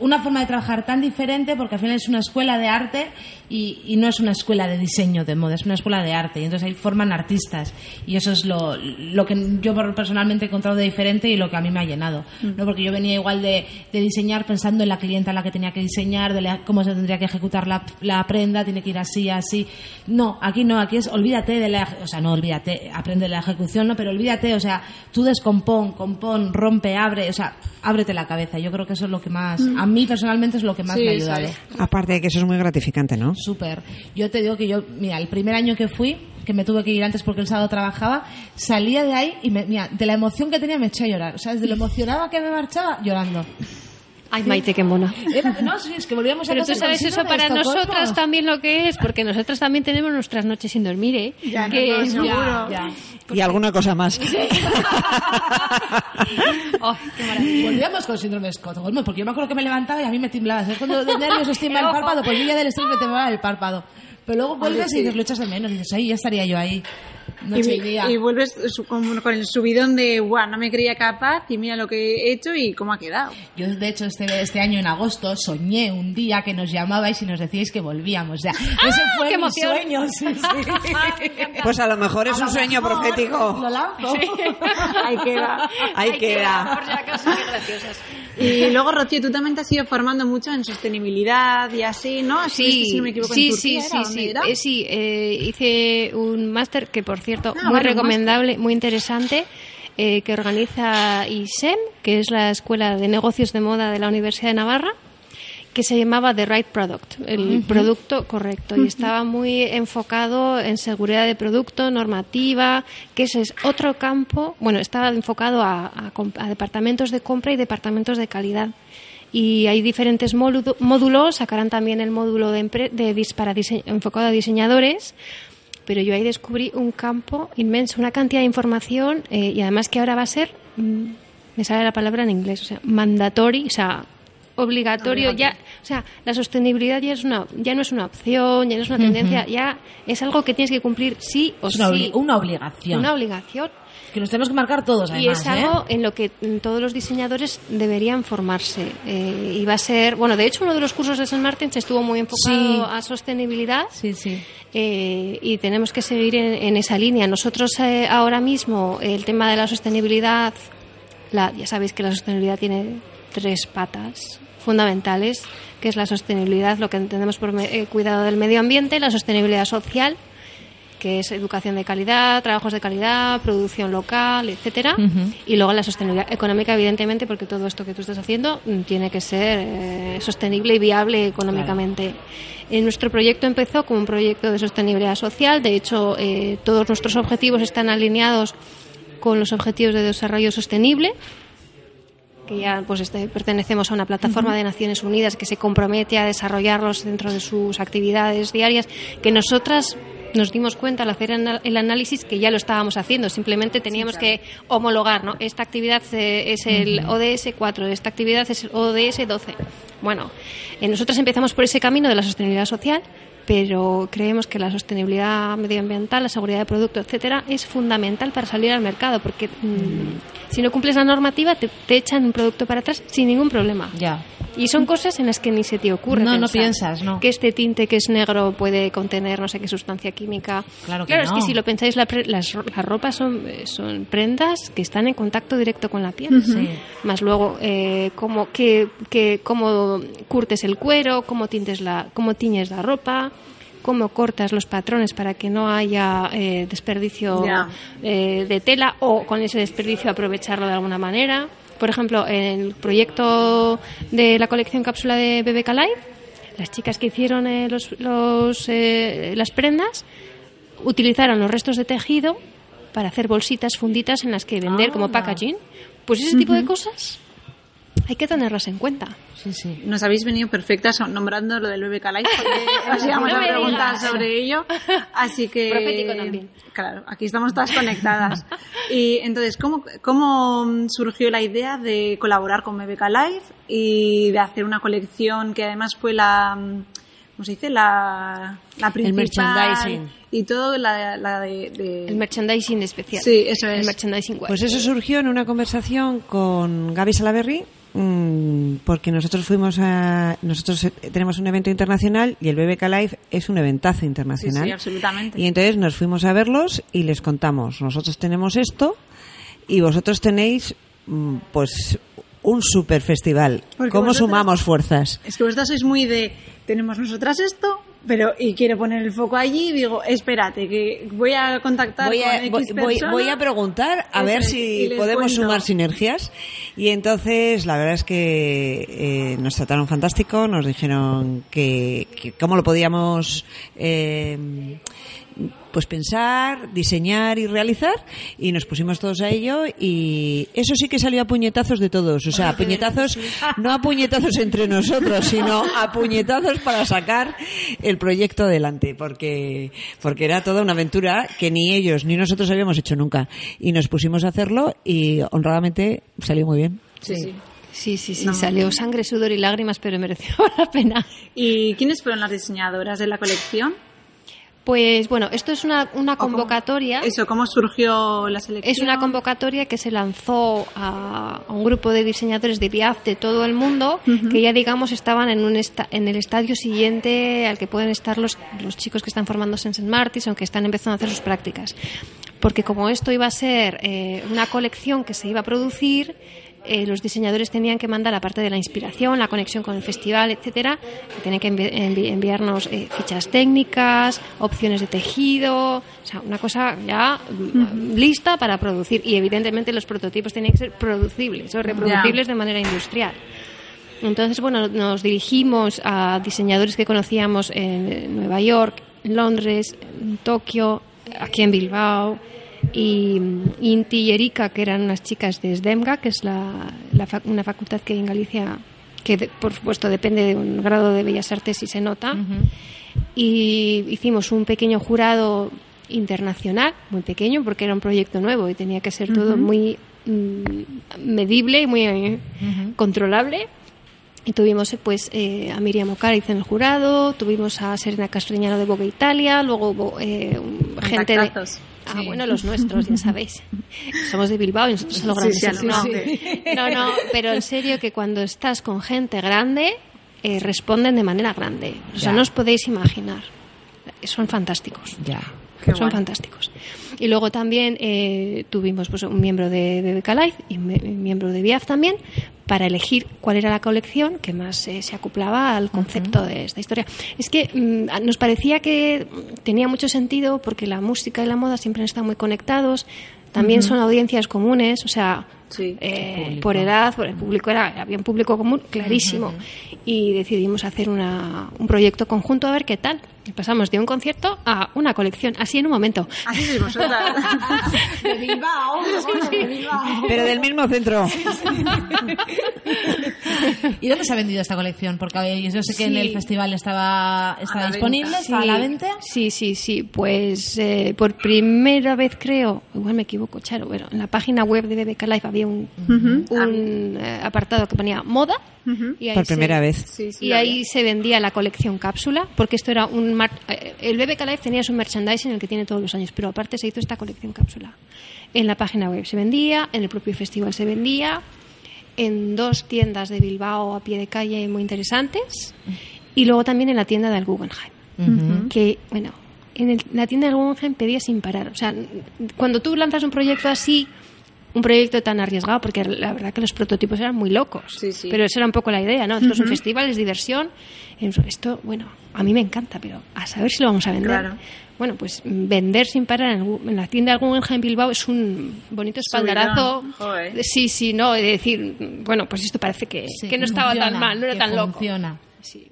S2: una forma de trabajar tan diferente porque al final es una escuela de arte y, y no es una escuela de diseño de moda, es una escuela de arte y entonces ahí forman artistas y eso es lo, lo que yo personalmente he encontrado de diferente y lo que a mí me ha llenado, ¿no? Porque yo venía igual de, de diseñar pensando en la clienta a la que tenía que diseñar, de la- cómo se tendría que ejecutar la, la prenda, tiene que ir así, así. No, aquí no, aquí es olvídate de la, o sea, no olvídate, aprende de la ejecución, no, pero olvídate, o sea, tú descompón, compón, rompe, abre, o sea, ábrete la cabeza. Yo creo que eso es lo que más, a mí personalmente es lo que más
S5: Sí,
S2: me ha ayudado.
S4: Aparte de que eso es muy gratificante, ¿no?
S2: Súper. Yo te digo que yo, mira, el primer año que fui, que me tuve que ir antes porque el sábado trabajaba, salía de ahí y, me, mira, de la emoción que tenía me eché a llorar. O sea, desde lo emocionada que me marchaba, llorando.
S3: Ay, Maite, qué mona.
S2: Era- no, sí, es que volvíamos a
S3: Pero tú sabes eso para nosotras también lo que es, porque nosotras también tenemos nuestras noches sin dormir, ¿eh?
S5: Ya,
S3: que
S5: no, no, seguro.
S2: Ya, ya.
S4: Y alguna cosa más.
S3: Ay, qué maravilla.
S2: Volvíamos con síndrome de Estocolmo, porque yo me acuerdo que me levantaba y a mí me temblaba. ¿Sabes cuando de nervios os tiembla el párpado? Pues yo ya del estrés me temblaba el párpado. Pero luego vuelves y dices, lo echas de menos. Y dices, ahí ya estaría yo ahí. Noche y
S5: y, vuelves su- con, con el subidón de, guau, no me creía capaz y mira lo que he hecho y cómo ha quedado.
S2: Yo, de hecho, este, este año en agosto soñé un día que nos llamabais y nos decíais que volvíamos. O sea, ese fue
S3: ¡Qué
S2: mi
S3: emoción!
S2: sueño. Sí, sí.
S4: Pues a lo mejor es
S2: A
S4: un sueño
S2: mejor
S4: profético.
S2: Lo lanzo.
S5: Ahí queda.
S4: Ahí queda.
S3: Por si acaso, qué graciosas.
S5: Y luego, Rocío, tú también te has ido formando mucho en sostenibilidad y así, ¿no? Estuviste, si no me equivoco,
S3: sí,
S5: en
S3: sí,
S5: Turquía,
S3: sí,
S5: ¿era? ¿Dónde
S3: sí? Eh, sí, eh, hice un máster que, por cierto,
S5: Ah,
S3: muy
S5: vale,
S3: recomendable, muy interesante, eh, que organiza ISEM, que es la Escuela de Negocios de Moda de la Universidad de Navarra, que se llamaba The Right Product, el producto correcto, y estaba muy enfocado en seguridad de producto, normativa, que ese es otro campo, bueno, estaba enfocado a, a comp- a departamentos de compra y departamentos de calidad. Y hay diferentes módulo- módulos, sacarán también el módulo de, de para enfocado a diseñadores, pero yo ahí descubrí un campo inmenso, una cantidad de información eh, y además que ahora va a ser, mm, me sale la palabra en inglés, o sea, mandatory, o sea, obligatorio, ya, o sea, la sostenibilidad ya es una, ya no es una opción, ya no es una tendencia, ya es algo que tienes que cumplir sí o
S2: Es
S3: sí,
S2: una obligación.
S3: una obligación.
S2: Que nos tenemos que marcar todos,
S3: Y es algo
S2: ¿eh?
S3: en lo que mm, todos los diseñadores deberían formarse. Eh, y va a ser, bueno, de hecho uno de los cursos de San Martín se estuvo muy enfocado
S2: Sí.
S3: a sostenibilidad.
S2: Sí, sí.
S3: Eh, y tenemos que seguir en, en esa línea. Nosotros eh, ahora mismo el tema de la sostenibilidad, la, ya sabéis que la sostenibilidad tiene tres patas fundamentales, que es la sostenibilidad, lo que entendemos por cuidado del medio ambiente, la sostenibilidad social, que es educación de calidad, trabajos de calidad, producción local, etcétera, y luego la sostenibilidad económica, evidentemente, porque todo esto que tú estás haciendo mm, tiene que ser eh, sostenible y viable económicamente. En nuestro proyecto empezó como un proyecto de sostenibilidad social, de hecho, eh, todos nuestros objetivos están alineados con los objetivos de desarrollo sostenible que ya pues este, pertenecemos a una plataforma de Naciones Unidas que se compromete a desarrollarlos dentro de sus actividades diarias, que nosotras nos dimos cuenta al hacer el análisis que ya lo estábamos haciendo, simplemente teníamos que homologar, ¿no? Esta actividad eh, es el ODS 4, esta actividad es el ODS 12. Bueno, eh, nosotros empezamos por ese camino de la sostenibilidad social, pero creemos que la sostenibilidad medioambiental, la seguridad de producto, etcétera, es fundamental para salir al mercado, porque mm, si no cumples la normativa te, te echan un producto para atrás sin ningún problema.
S2: Ya.
S3: Y son cosas en las que ni se te ocurre
S2: No, no
S3: pensar.
S2: piensas, no.
S3: Que este tinte que es negro puede contener no sé qué sustancia química.
S2: Claro que
S3: es
S2: no.
S3: que si lo pensáis, la pre- las, las ropas son, eh, son prendas que están en contacto directo con la piel.
S2: Sí.
S3: Más luego, eh, cómo, que, que- cómo curtes el cuero, cómo, tintes la, cómo tiñes la ropa, cómo cortas los patrones para que no haya eh, desperdicio eh, de tela o con ese desperdicio aprovecharlo de alguna manera. Por ejemplo, en el proyecto de la colección cápsula de BBK Live, las chicas que hicieron eh, los, los, eh, las prendas utilizaron los restos de tejido para hacer bolsitas, funditas en las que vender como
S2: Anda.
S3: packaging. Pues ese tipo de cosas hay que tenerlas en cuenta.
S2: Sí, sí.
S5: Nos habéis venido perfectas nombrando lo del BBK Live porque os íbamos
S3: No
S5: a preguntar
S3: digas.
S5: sobre ello. Así que.
S3: Profético también.
S5: Claro, aquí estamos todas conectadas. Y entonces, ¿cómo, ¿cómo surgió la idea de colaborar con BBK Live y de hacer una colección que además fue la. ¿Cómo se dice? La, la principal.
S4: merchandising.
S5: Y todo la, la de, de-
S3: El merchandising especial.
S5: Sí, eso
S3: El
S5: es.
S3: merchandising web.
S4: Pues eso surgió en una conversación con Gaby Salaberry, mm, porque nosotros fuimos a. Nosotros eh, tenemos un evento internacional y el BBK Live es un eventazo
S5: Sí,
S4: internacional.
S5: sí, absolutamente.
S4: Y entonces nos fuimos a verlos y les contamos: nosotros tenemos esto y vosotros tenéis, mm, pues, un super festival.
S5: Porque
S4: ¿Cómo
S5: vosotras-
S4: sumamos fuerzas?
S5: Es que vosotras sois muy de, tenemos nosotras esto, pero y quiero poner el foco allí y digo, espérate, que voy a contactar
S4: Voy a,
S5: con X
S4: voy-
S5: persona.
S4: voy a preguntar a ver
S5: es,
S4: si podemos
S5: cuento.
S4: sumar sinergias. Y entonces, la verdad es que eh, nos trataron fantástico, nos dijeron que, que cómo lo podíamos eh, pues pensar, diseñar y realizar. Y nos pusimos todos a ello. Y eso sí que salió a puñetazos de todos. O sea, a puñetazos, no a puñetazos entre nosotros, sino a puñetazos para sacar el proyecto adelante. Porque, porque era toda una aventura que ni ellos ni nosotros habíamos hecho nunca. Y nos pusimos a hacerlo y honradamente salió muy bien.
S5: Sí, sí.
S3: Sí, sí, sí,
S5: No.
S3: salió sangre, sudor y lágrimas, pero mereció la pena.
S5: ¿Y quiénes fueron las diseñadoras de la colección?
S3: Pues bueno, esto es una, una
S5: ¿O cómo-
S3: convocatoria.
S5: Eso, ¿cómo surgió la selección?
S3: Es una convocatoria que se lanzó a, a un grupo de diseñadores de BIAF de todo el mundo que ya, digamos, estaban en, un esta- en el estadio siguiente al que pueden estar los, los chicos que están formándose en St. Martins o que están empezando a hacer sus prácticas. Porque como esto iba a ser eh, una colección que se iba a producir, eh, los diseñadores tenían que mandar, aparte de la inspiración, la conexión con el festival, etcétera, tenían que envi- envi- enviarnos eh, fichas técnicas, opciones de tejido, o sea, una cosa ya lista para producir. Y evidentemente los prototipos tenían que ser producibles o reproducibles de manera industrial. Entonces, bueno, nos dirigimos a diseñadores que conocíamos en Nueva York, Londres, en Tokio, aquí en Bilbao, y Inti y Erika, que eran unas chicas de SDEMGA, que es la, la una facultad que hay en Galicia, que de- por supuesto depende de un grado de Bellas Artes y se nota. Y hicimos un pequeño jurado internacional, muy pequeño, porque era un proyecto nuevo y tenía que ser todo muy mm, medible y muy eh, controlable. Y tuvimos eh, pues eh, a Miriam Ocariz en el jurado, tuvimos a Serena Castriñano de Vogue Italia, luego hubo eh, gente de... Ah, bueno, los nuestros, ya sabéis. Somos de Bilbao y nosotros a lo grande.
S5: sí, a lo
S3: no,
S5: grande.
S3: no, no, pero en serio que cuando estás con gente grande, eh, responden de manera grande. O sea,
S4: Ya.
S3: no os podéis imaginar. Son fantásticos.
S4: Ya.
S5: Qué
S3: Son
S5: guay.
S3: fantásticos. Y luego también eh, tuvimos pues, un miembro de, de Beca Life y un miembro de BIAF también para elegir cuál era la colección que más eh, se acoplaba al concepto de esta historia. Es que mm, nos parecía que tenía mucho sentido porque la música y la moda siempre han estado muy conectados. También son audiencias comunes, o sea,
S5: Sí.
S3: eh, por edad, por el público era había un público común clarísimo y decidimos hacer una, un proyecto conjunto a ver qué tal. Pasamos de un concierto a una colección, así en un momento.
S5: Así mismo, ¿verdad? de Bilbao. de Bilbao.
S4: Pero del mismo centro.
S2: ¿Y dónde se ha vendido esta colección? Porque yo sé que en
S3: Sí.
S2: el festival estaba, estaba disponible,
S5: venta.
S2: estaba a la venta.
S3: Sí, sí, sí. Pues eh, por primera vez creo, igual me equivoco, Charo, pero en la página web de BBK Live había un, un eh, apartado que ponía moda. y ahí
S4: Por
S3: se-
S4: primera vez.
S5: Sí, sí,
S3: y ahí se vendía la colección cápsula, porque esto era un... mar- eh, El BBK Live tenía su merchandising, el que tiene todos los años, pero aparte se hizo esta colección cápsula. En la página web se vendía, en el propio festival se vendía, en dos tiendas de Bilbao a pie de calle muy interesantes, y luego también en la tienda del Guggenheim que, bueno, en el- la tienda del Guggenheim pedía sin parar. O sea, cuando tú lanzas un proyecto así, un proyecto tan arriesgado, porque la verdad que los prototipos eran muy locos,
S5: Sí, sí.
S3: pero esa era un poco la idea, ¿no? Esto es un festival, es diversión. Esto, bueno, a mí me encanta, pero a saber si lo vamos a vender.
S5: Claro.
S3: Bueno, pues vender sin parar en, en la tienda del Guggenheim Bilbao es un bonito espaldarazo.
S5: Joder.
S3: Sí, sí, no, de decir, bueno, pues esto parece que,
S2: Sí,
S3: que no estaba tan mal, no era
S2: que
S3: tan loco.
S2: funciona.
S3: Sí.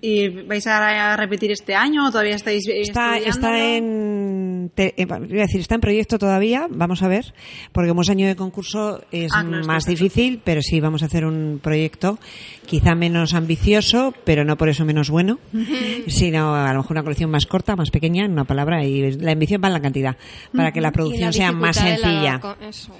S5: ¿Y vais a repetir este año o todavía estáis
S4: Está, está en. Te- eh, iba a decir, está en proyecto todavía, vamos a ver, porque como es año de concurso es
S5: Ah,
S4: más difícil, pero sí vamos a hacer un proyecto quizá menos ambicioso, pero no por eso menos bueno, sino a lo mejor una colección más corta, más pequeña, en una palabra, y la ambición va en la cantidad, para que la producción
S3: la
S4: sea más
S3: la-
S4: sencilla.
S3: eso.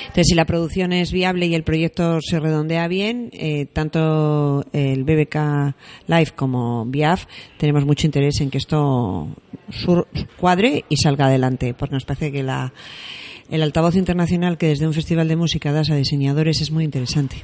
S4: Entonces, si la producción es viable y el proyecto se redondea bien, eh, tanto el BBK Live como BIAF tenemos mucho interés en que esto cuadre y salga adelante, porque nos parece que la, el altavoz internacional que desde un festival de música das a diseñadores es muy interesante.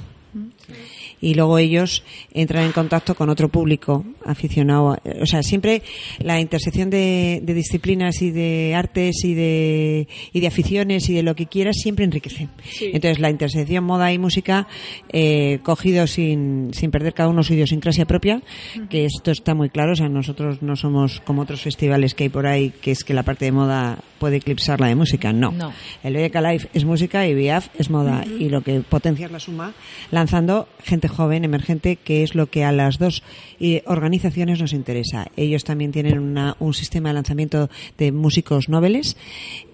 S4: Y luego ellos entran en contacto con otro público aficionado. O sea, siempre la intersección de, de disciplinas y de artes y de, y de aficiones y de lo que quieras siempre enriquece. Entonces, la intersección moda y música, eh, cogido sin, sin perder cada uno su idiosincrasia propia, que esto está muy claro. O sea, nosotros no somos como otros festivales que hay por ahí, que es que la parte de moda puede eclipsar la de música. No.
S2: No.
S4: El BBK Live es música y BIAF es moda. Y lo que potencia es la suma, lanzando gente joven, emergente, que es lo que a las dos eh, organizaciones nos interesa. Ellos también tienen una- un sistema de lanzamiento de músicos noveles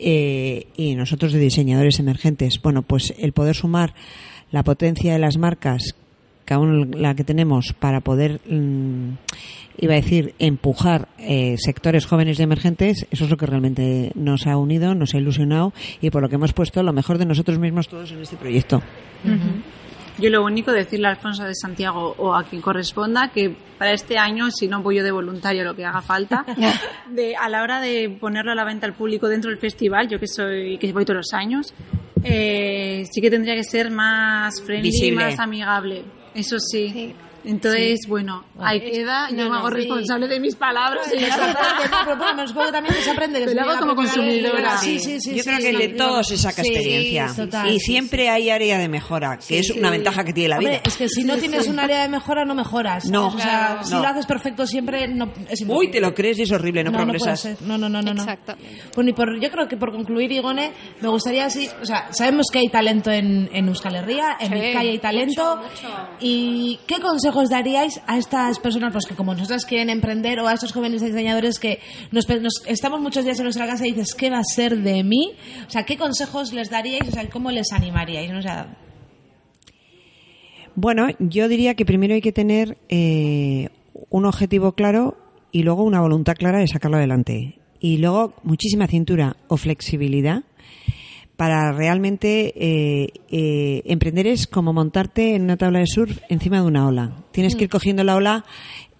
S4: eh, y nosotros de diseñadores emergentes. Bueno, pues el poder sumar la potencia de las marcas que aún la que tenemos para poder, mm, iba a decir, empujar eh, sectores jóvenes y emergentes, eso es lo que realmente nos ha unido, nos ha ilusionado y por lo que hemos puesto lo mejor de nosotros mismos todos en este proyecto.
S5: Yo lo único decirle a Alfonso de Santiago o a quien corresponda que para este año, si no voy yo de voluntario lo que haga falta, de, a la hora de ponerlo a la venta al público dentro del festival, yo que soy que voy todos los años, eh, sí que tendría que ser más friendly,
S4: Visible.
S5: más amigable. Eso sí.
S3: Sí.
S5: Entonces, bueno, ahí queda. Yo
S3: no,
S5: me hago
S3: no,
S5: responsable de mis palabras. y ya
S2: no, pero bueno, supongo que también se aprende. que
S5: Pero
S2: se
S5: lo hago como consumidora.
S2: Sí, sí, sí.
S4: Yo
S2: sí,
S4: creo que
S2: sí,
S4: de
S2: sí.
S4: todos se saca
S2: Sí,
S4: experiencia.
S2: total,
S4: y
S2: sí,
S4: siempre hay área de mejora, que es una ventaja que tiene la vida.
S2: Hombre, es que si no tienes un área de mejora, no mejoras.
S4: No,
S2: o sea, si lo haces perfecto siempre, no, es imposible.
S4: Uy, te lo crees y es horrible, no,
S2: no, no puede
S4: progresas.
S2: No, no, no, no.
S3: Exacto.
S2: Bueno, y por, yo creo que por concluir, Igone, me gustaría así, o sea, sabemos que hay talento en, en Euskal Herria, en
S3: Sí,
S2: Vizcaya hay talento. ¿Y qué consejos daríais a estas personas pues, que como nosotras quieren emprender o a estos jóvenes diseñadores que nos, estamos muchos días en nuestra casa y dices, ¿qué va a ser de mí? O sea, ¿qué consejos les daríais? O sea, ¿cómo les animaríais? O sea,
S4: Bueno, yo diría que primero hay que tener eh, un objetivo claro y luego una voluntad clara de sacarlo adelante. Y luego muchísima cintura o flexibilidad para realmente eh, eh, emprender es como montarte en una tabla de surf encima de una ola. Tienes que ir cogiendo la ola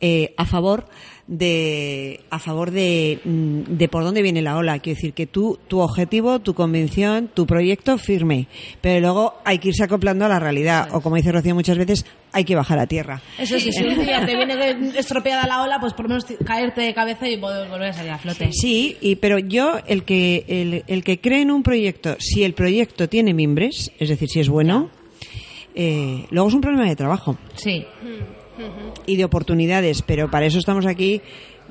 S4: eh, a favor de a favor de, mm, de por dónde viene la ola. Quiero decir que tú, tu objetivo, tu convicción, tu proyecto firme, pero luego hay que irse acoplando a la realidad. O como dice Rocío muchas veces, hay que bajar a tierra.
S2: eso sí, si un día te viene estropeada la ola, pues por lo menos te- caerte de cabeza y vol- volver a salir a flote.
S4: Sí, y, pero yo, el que, el, el que cree en un proyecto, si el proyecto tiene mimbres, es decir, si es bueno, eh, luego es un problema de trabajo
S2: Sí.
S4: Y de oportunidades, pero para eso estamos aquí.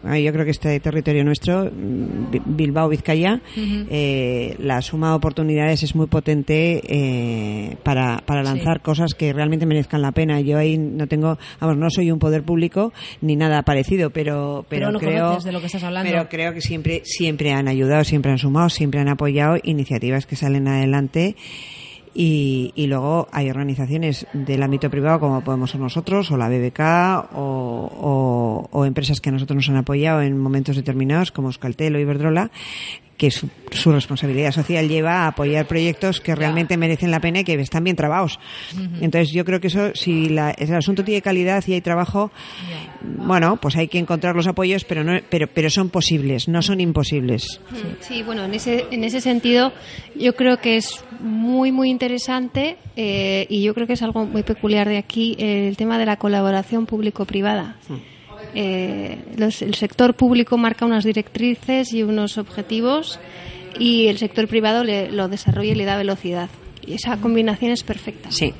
S4: Yo creo que este territorio nuestro, Bi- Bilbao, Vizcaya, eh, la suma de oportunidades es muy potente eh, para, para lanzar cosas que realmente merezcan la pena. Yo ahí no tengo, vamos, no soy un poder público ni nada parecido, pero, pero, creo,
S2: conoces de lo que estás hablando.
S4: pero creo que siempre, siempre han ayudado, siempre han sumado, siempre han apoyado iniciativas que salen adelante. Y, y luego hay organizaciones del ámbito privado como podemos ser nosotros o la BBK o, o- o empresas que a nosotros nos han apoyado en momentos determinados como Euskaltel o Iberdrola que su, su responsabilidad social lleva a apoyar proyectos que realmente merecen la pena y que están bien trabados. Entonces yo creo que eso, si la- el asunto tiene calidad y hay trabajo, bueno, pues hay que encontrar los apoyos, pero no, pero, pero son posibles, no son imposibles.
S3: Sí, bueno, en ese, en ese sentido yo creo que es muy, muy interesante eh, y yo creo que es algo muy peculiar de aquí eh, el tema de la colaboración público-privada. Eh, los- el sector público marca unas directrices y unos objetivos y el sector privado le- lo desarrolla y le da velocidad. Y esa combinación es perfecta.
S4: Sí.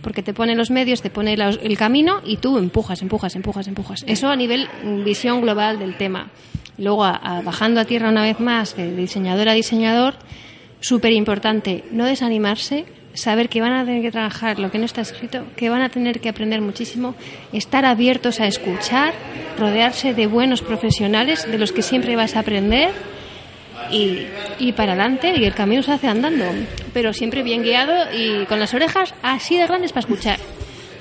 S3: Porque te pone los medios, te pone el camino y tú empujas, empujas, empujas, empujas. Eso a nivel mm, visión global del tema. Luego, a- a- bajando a tierra una vez más, de diseñador a diseñador, súper importante, no desanimarse, saber que van a tener que trabajar lo que no está escrito, que van a tener que aprender muchísimo, estar abiertos a escuchar, rodearse de buenos profesionales, de los que siempre vas a aprender y, y para adelante y el camino se hace andando, pero siempre bien guiado y con las orejas así de grandes para escuchar.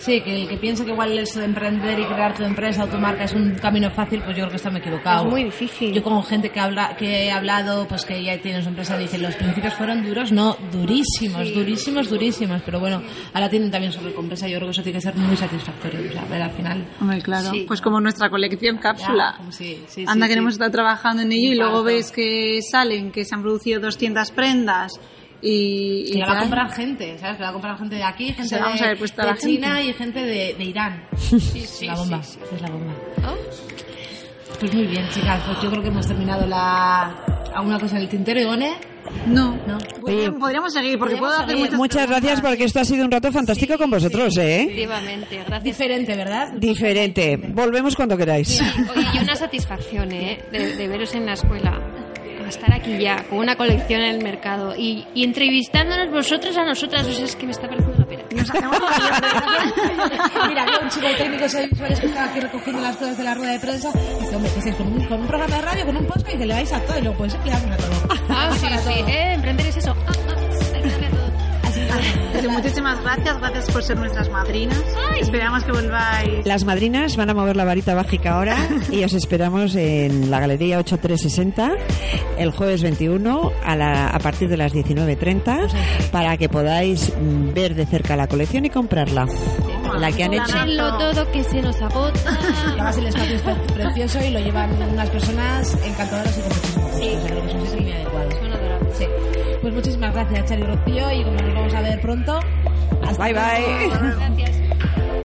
S2: Sí, que el que piense que igual eso de emprender y crear tu empresa o tu marca es un camino fácil, pues yo creo que está muy equivocado.
S3: Es muy difícil.
S2: Yo con gente que habla, que he hablado, pues que ya tiene su empresa, dicen los principios fueron duros, no, durísimos, durísimos, durísimos, pero bueno, ahora tienen también su recompensa, yo creo que eso tiene que ser muy satisfactorio, o sea, ver al final.
S5: Hombre, claro.
S3: Sí.
S5: Pues como nuestra colección cápsula.
S2: Ya, sí, sí, sí,
S5: Anda que hemos estado trabajando en ello y luego ves que salen, que se han producido 200 prendas y...
S2: Y la va a comprar gente, ¿sabes? Que la va a comprar gente de aquí, gente
S5: sea, vamos
S2: de,
S5: a ver, pues
S2: de
S5: la gente.
S2: China y gente de, de Irán.
S3: sí,
S2: la bomba,
S3: sí,
S2: es la bomba.
S3: ¿No?
S2: Pues muy bien, chicas, pues yo creo que hemos terminado la... alguna cosa en el tintero, Igone.
S5: No.
S2: No.
S5: Podríamos, podríamos seguir porque
S2: Podríamos
S5: puedo hacer muchas
S4: Muchas gracias porque esto ha sido un rato fantástico con vosotros, ¿eh?
S3: Efectivamente, gracias.
S2: Diferente, ¿verdad?
S4: Diferente. Volvemos cuando queráis.
S3: Oye, y una satisfacción, ¿eh? De, de veros en la escuela. A estar aquí ya, con una colección en el mercado y, y entrevistándonos vosotros a nosotras. O sea, es que me está pareciendo una pena.
S5: Nos hacemos
S2: Mira, había un chico técnico visuales que estaba aquí recogiendo las cosas de la rueda de prensa. Y dice, hombre, ¿qué estáis con un, con un programa de radio, con un podcast y que le vais a todo? Y luego, pues, le damos a todo.
S3: Ah, sí, sí. ¿Eh? Emprender es eso. Ah, ah,
S2: Así,
S5: Así, muchísimas gracias, gracias por ser nuestras madrinas. Esperamos que volváis.
S4: Las madrinas van a mover la varita mágica ahora y os esperamos en la Galería 8360 el jueves 21 a, la- a partir de las 19.30 para que podáis mm, ver de cerca la colección y comprarla. La que han hecho.
S3: Todo que se nos agota.
S2: Además el espacio es pre- precioso y lo llevan unas personas encantadoras y con muchísimo. O sea, que es un sitio muy adecuado. Sí. Pues muchísimas gracias, Chari Rocío, y como nos vamos a ver pronto, hasta
S4: Bye, bye.
S2: luego.
S3: Gracias.